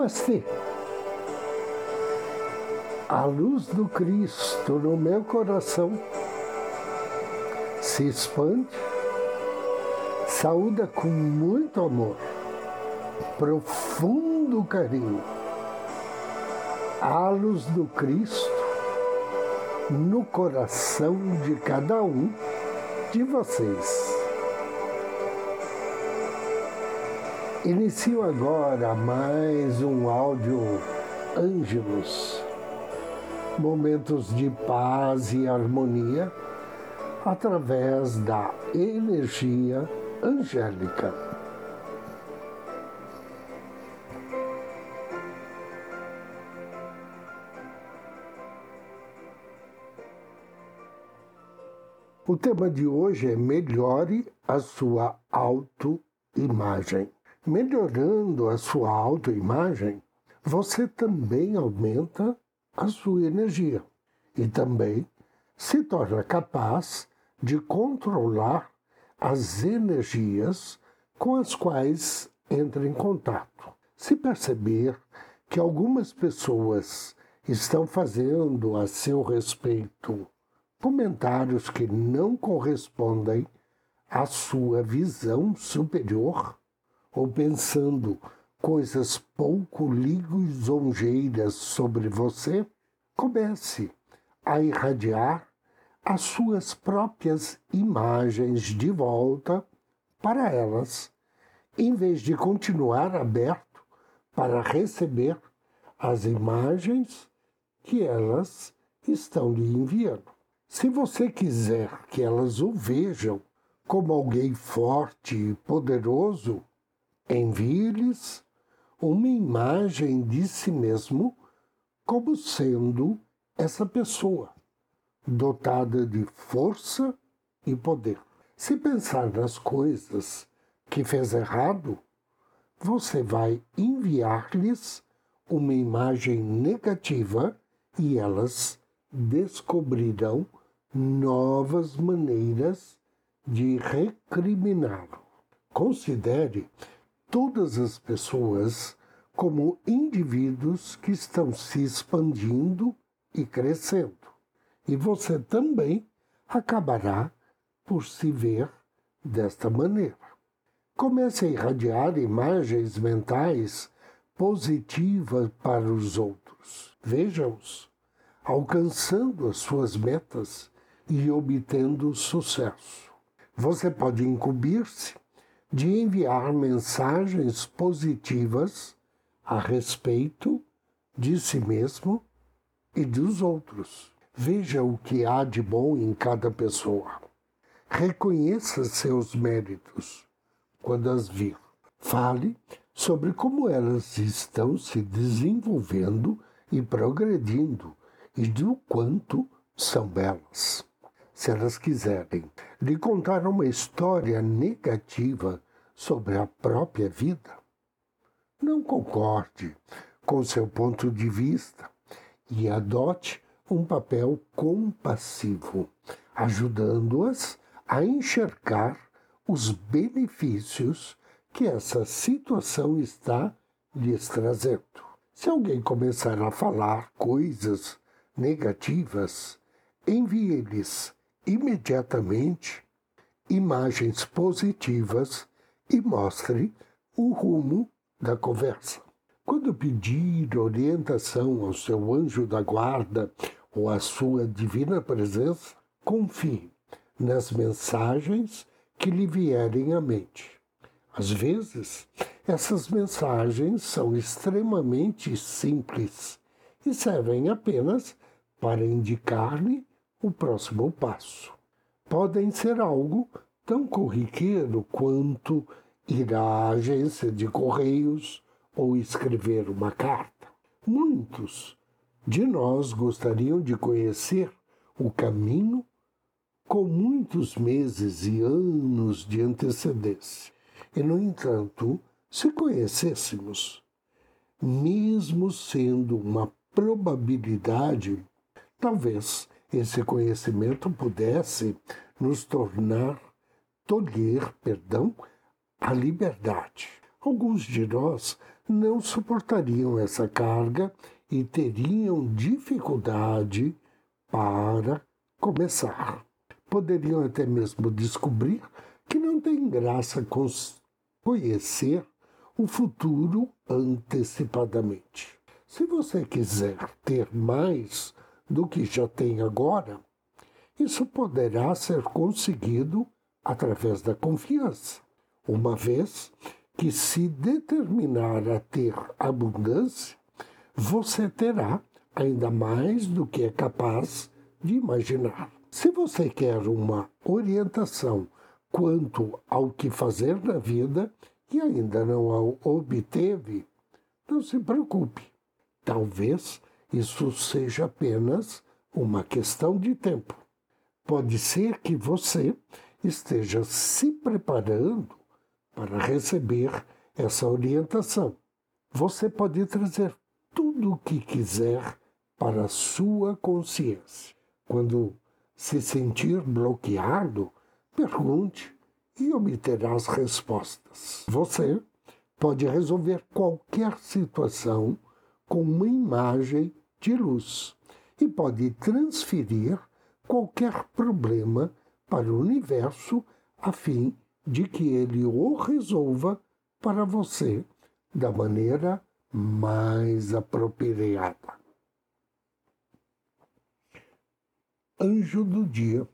Namastê. A luz do Cristo no meu coração se expande, saúda com muito amor, profundo carinho. A luz do Cristo no coração de cada um de vocês. Inicio agora mais um áudio Ângelos, momentos de paz e harmonia através da energia angélica. O tema de hoje é melhore a sua autoimagem melhorando a sua autoimagem, você também aumenta a sua energia e também se torna capaz de controlar as energias com as quais entra em contato. Se perceber que algumas pessoas estão fazendo a seu respeito comentários que não correspondem à sua visão superior, ou pensando coisas pouco lisonjeiras sobre você, comece a irradiar as suas próprias imagens de volta para elas, em vez de continuar aberto para receber as imagens que elas estão lhe enviando. Se você quiser que elas o vejam como alguém forte e poderoso, Envie-lhes uma imagem de si mesmo como sendo essa pessoa, dotada de força e poder. Se pensar nas coisas que fez errado, você vai enviar-lhes uma imagem negativa e elas descobrirão novas maneiras de recriminá-lo. Considere todas as pessoas como indivíduos que estão se expandindo e crescendo. E você também acabará por se ver desta maneira. Comece a irradiar imagens mentais positivas para os outros. Veja-os alcançando as suas metas e obtendo sucesso. Você pode incumbir-se de enviar mensagens positivas a respeito de si mesmo e dos outros. Veja o que há de bom em cada pessoa. Reconheça seus méritos quando as vir. Fale sobre como elas estão se desenvolvendo e progredindo e do quanto são belas se elas quiserem, lhe contar uma história negativa sobre a própria vida, não concorde com seu ponto de vista e adote um papel compassivo, ajudando-as a enxergar os benefícios que essa situação está lhes trazendo. Se alguém começar a falar coisas negativas, envie-lhes imediatamente imagens positivas e mostre o rumo da conversa. Quando pedir orientação ao seu anjo da guarda ou à sua divina presença, confie nas mensagens que lhe vierem à mente. Às vezes, essas mensagens são extremamente simples e servem apenas para indicar-lhe o próximo passo. Podem ser algo tão corriqueiro quanto ir à agência de correios ou escrever uma carta. Muitos de nós gostariam de conhecer o caminho com muitos meses e anos de antecedência. E, no entanto, se conhecêssemos, mesmo sendo uma probabilidade, talvez esse conhecimento pudesse nos tornar, tolher, perdão, a liberdade. Alguns de nós não suportariam essa carga e teriam dificuldade para começar. Poderiam até mesmo descobrir que não tem graça conhecer o futuro antecipadamente. Se você quiser ter mais do que já tem agora, isso poderá ser conseguido através da confiança, uma vez que, se determinar a ter abundância, você terá ainda mais do que é capaz de imaginar. Se você quer uma orientação quanto ao que fazer na vida e ainda não a obteve, não se preocupe. Talvez isso seja apenas uma questão de tempo. Pode ser que você esteja se preparando para receber essa orientação. Você pode trazer tudo o que quiser para a sua consciência. Quando se sentir bloqueado, pergunte e obterá as respostas. Você pode resolver qualquer situação com uma imagem de luz e pode transferir qualquer problema para o universo a fim de que ele o resolva para você da maneira mais apropriada. Anjo do Dia.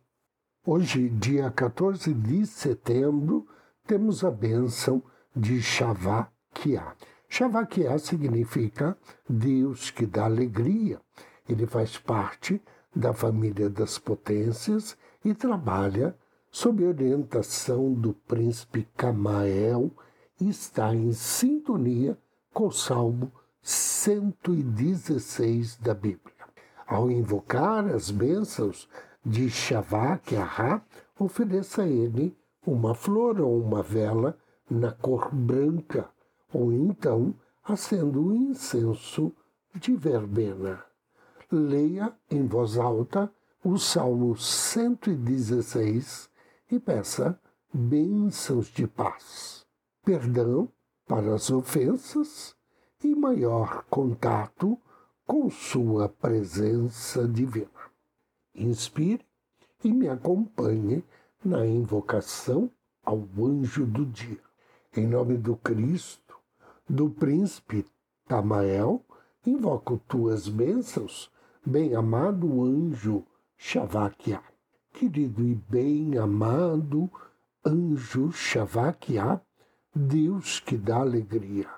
Hoje, dia 14 de setembro, temos a bênção de Shavakia. Shavakia significa Deus que dá alegria. Ele faz parte da família das potências e trabalha sob orientação do príncipe Camael e está em sintonia com o Salmo 116 da Bíblia. Ao invocar as bênçãos de Shavak Ahá, ofereça a ele uma flor ou uma vela na cor branca, ou então acenda um incenso de verbena. Leia em voz alta o Salmo 116 e peça bênçãos de paz, perdão para as ofensas e maior contato com Sua presença divina. Inspire e me acompanhe na invocação ao anjo do dia. Em nome do Cristo, do príncipe Tamael, invoco tuas bênçãos, bem-amado anjo Shavakia. Querido e bem-amado anjo Shavakia, Deus que dá alegria.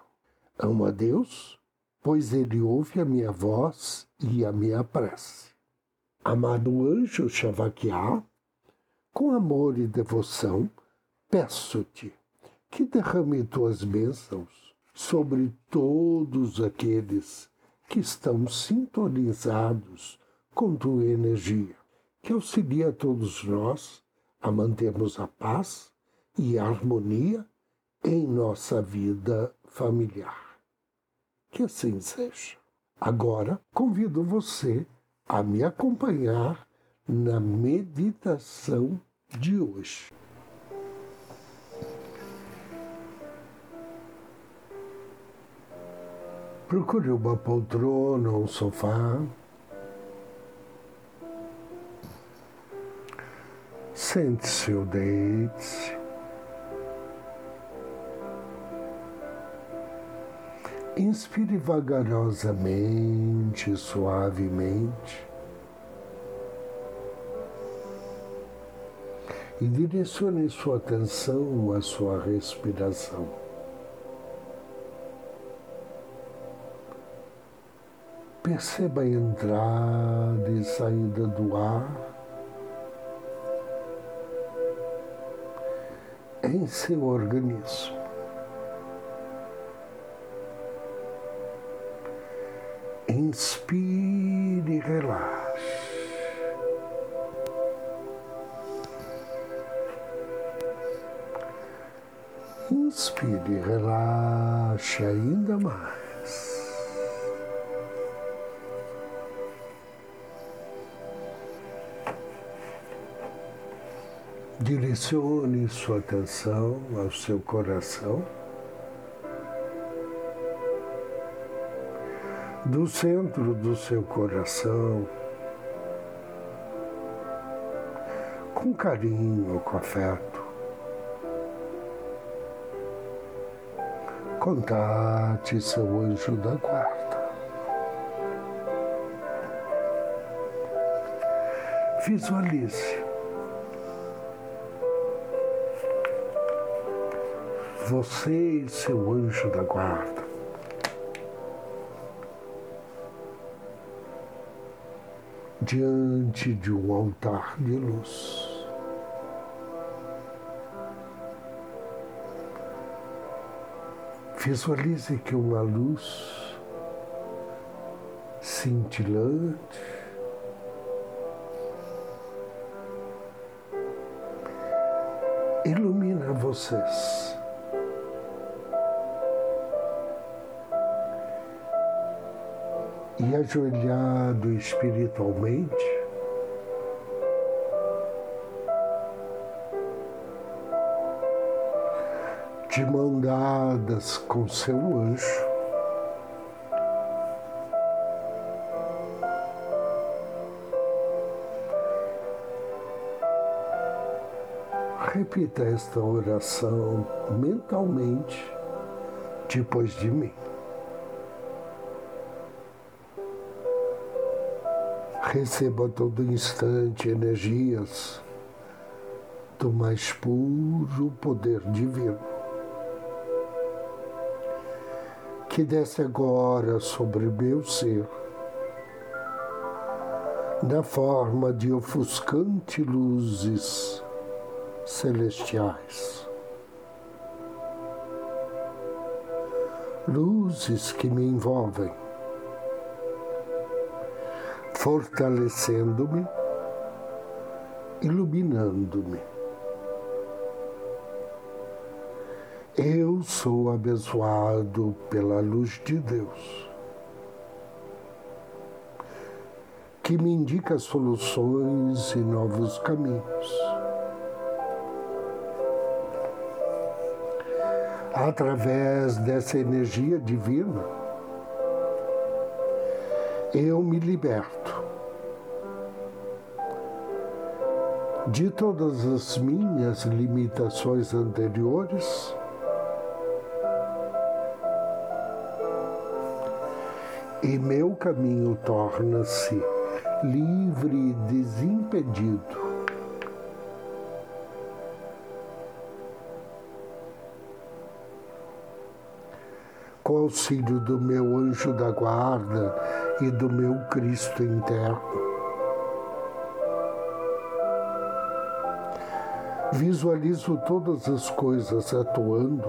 Amo a Deus, pois Ele ouve a minha voz e a minha prece. Amado anjo Shavakia, com amor e devoção, peço-te que derrame tuas bênçãos sobre todos aqueles que estão sintonizados com tua energia, que auxilia a todos nós a mantermos a paz e a harmonia em nossa vida familiar. Que assim seja. Agora convido você a me acompanhar na meditação de hoje. Procure uma poltrona ou um sofá. Sente-se ou deite-se. Inspire vagarosamente, suavemente. E direcione sua atenção à sua respiração. Perceba a entrada e saída do ar em seu organismo. Inspire e relaxe. Inspire e relaxe ainda mais. Direcione sua atenção ao seu coração. do centro do seu coração, com carinho, com afeto. Contate seu anjo da guarda. Visualize. Você e seu anjo da guarda. Diante de um altar de luz. Visualize que uma luz cintilante ilumina vocês. E ajoelhado espiritualmente, de mão dadas com seu anjo. Repita esta oração mentalmente depois de mim. Receba todo instante energias do mais puro poder divino. que desce agora sobre meu ser, na forma de ofuscante luzes celestiais. Luzes que me envolvem, fortalecendo-me, iluminando-me. Eu sou abençoado pela luz de Deus, que me indica soluções e novos caminhos. Através dessa energia divina, eu me liberto de todas as minhas limitações anteriores e meu caminho torna-se livre e desimpedido. Com auxílio do meu anjo da guarda e do meu Cristo interno, visualizo todas as coisas atuando.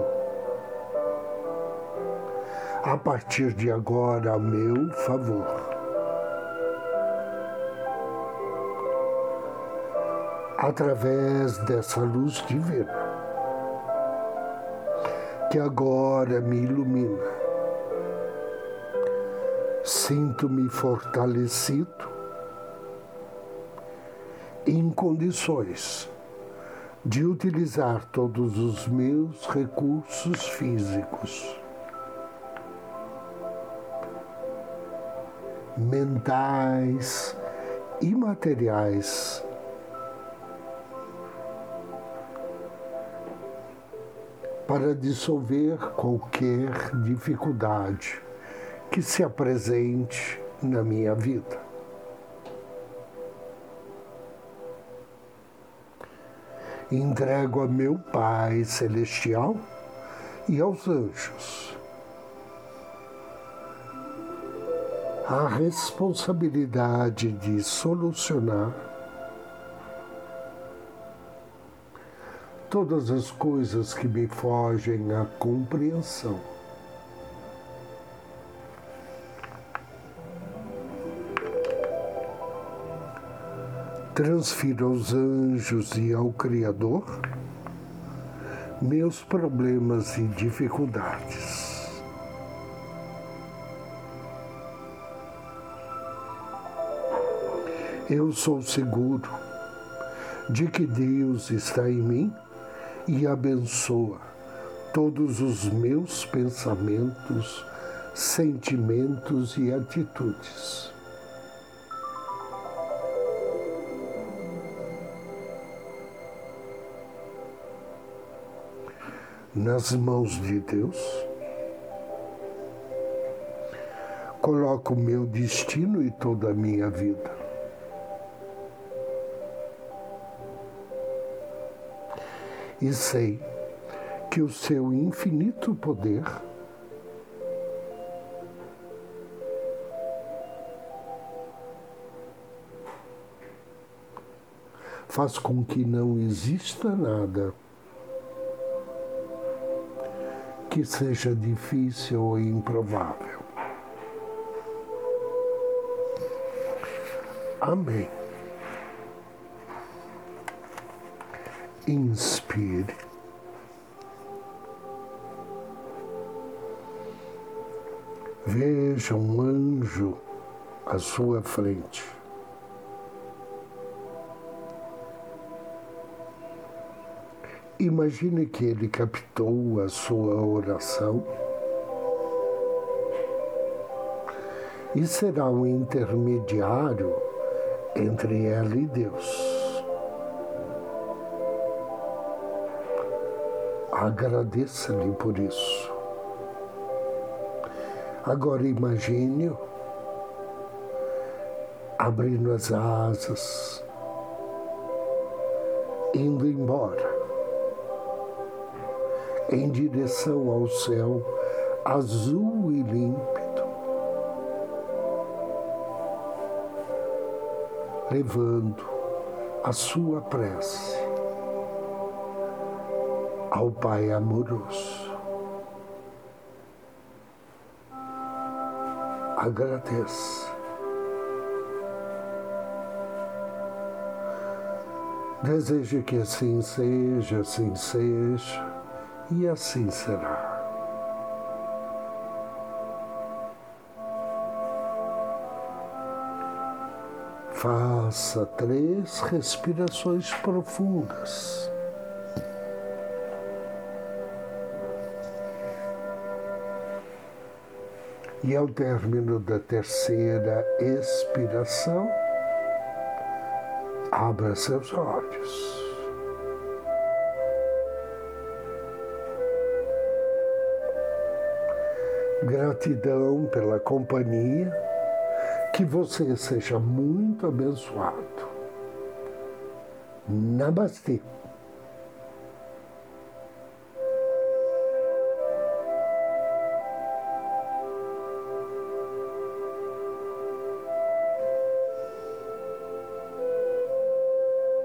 A partir de agora a meu favor. Através dessa luz divina, que agora me ilumina, sinto-me fortalecido em condições de utilizar todos os meus recursos físicos mentais e materiais. Para dissolver qualquer dificuldade que se apresente na minha vida. Entrego a meu Pai Celestial e aos anjos a responsabilidade de solucionar todas as coisas que me fogem à compreensão. Transfiro aos anjos e ao Criador meus problemas e dificuldades. Eu sou seguro de que Deus está em mim e abençoa todos os meus pensamentos, sentimentos e atitudes. Nas mãos de Deus, coloco o meu destino e toda a minha vida. E sei que o seu infinito poder faz com que não exista nada que seja difícil ou improvável. Amém. Inspire. Veja um anjo à sua frente. Imagine que ele captou a sua oração e será um intermediário entre ela e Deus. Agradeça-lhe por isso. Agora imagine-o abrindo as asas, indo embora em direção ao céu azul e límpido, levando a sua prece ao Pai amoroso. Agradeça. Desejo que assim seja, assim seja e assim será. Faça três respirações profundas. E ao término da terceira expiração, abra seus olhos. Gratidão pela companhia. Que você seja muito abençoado. Namastê.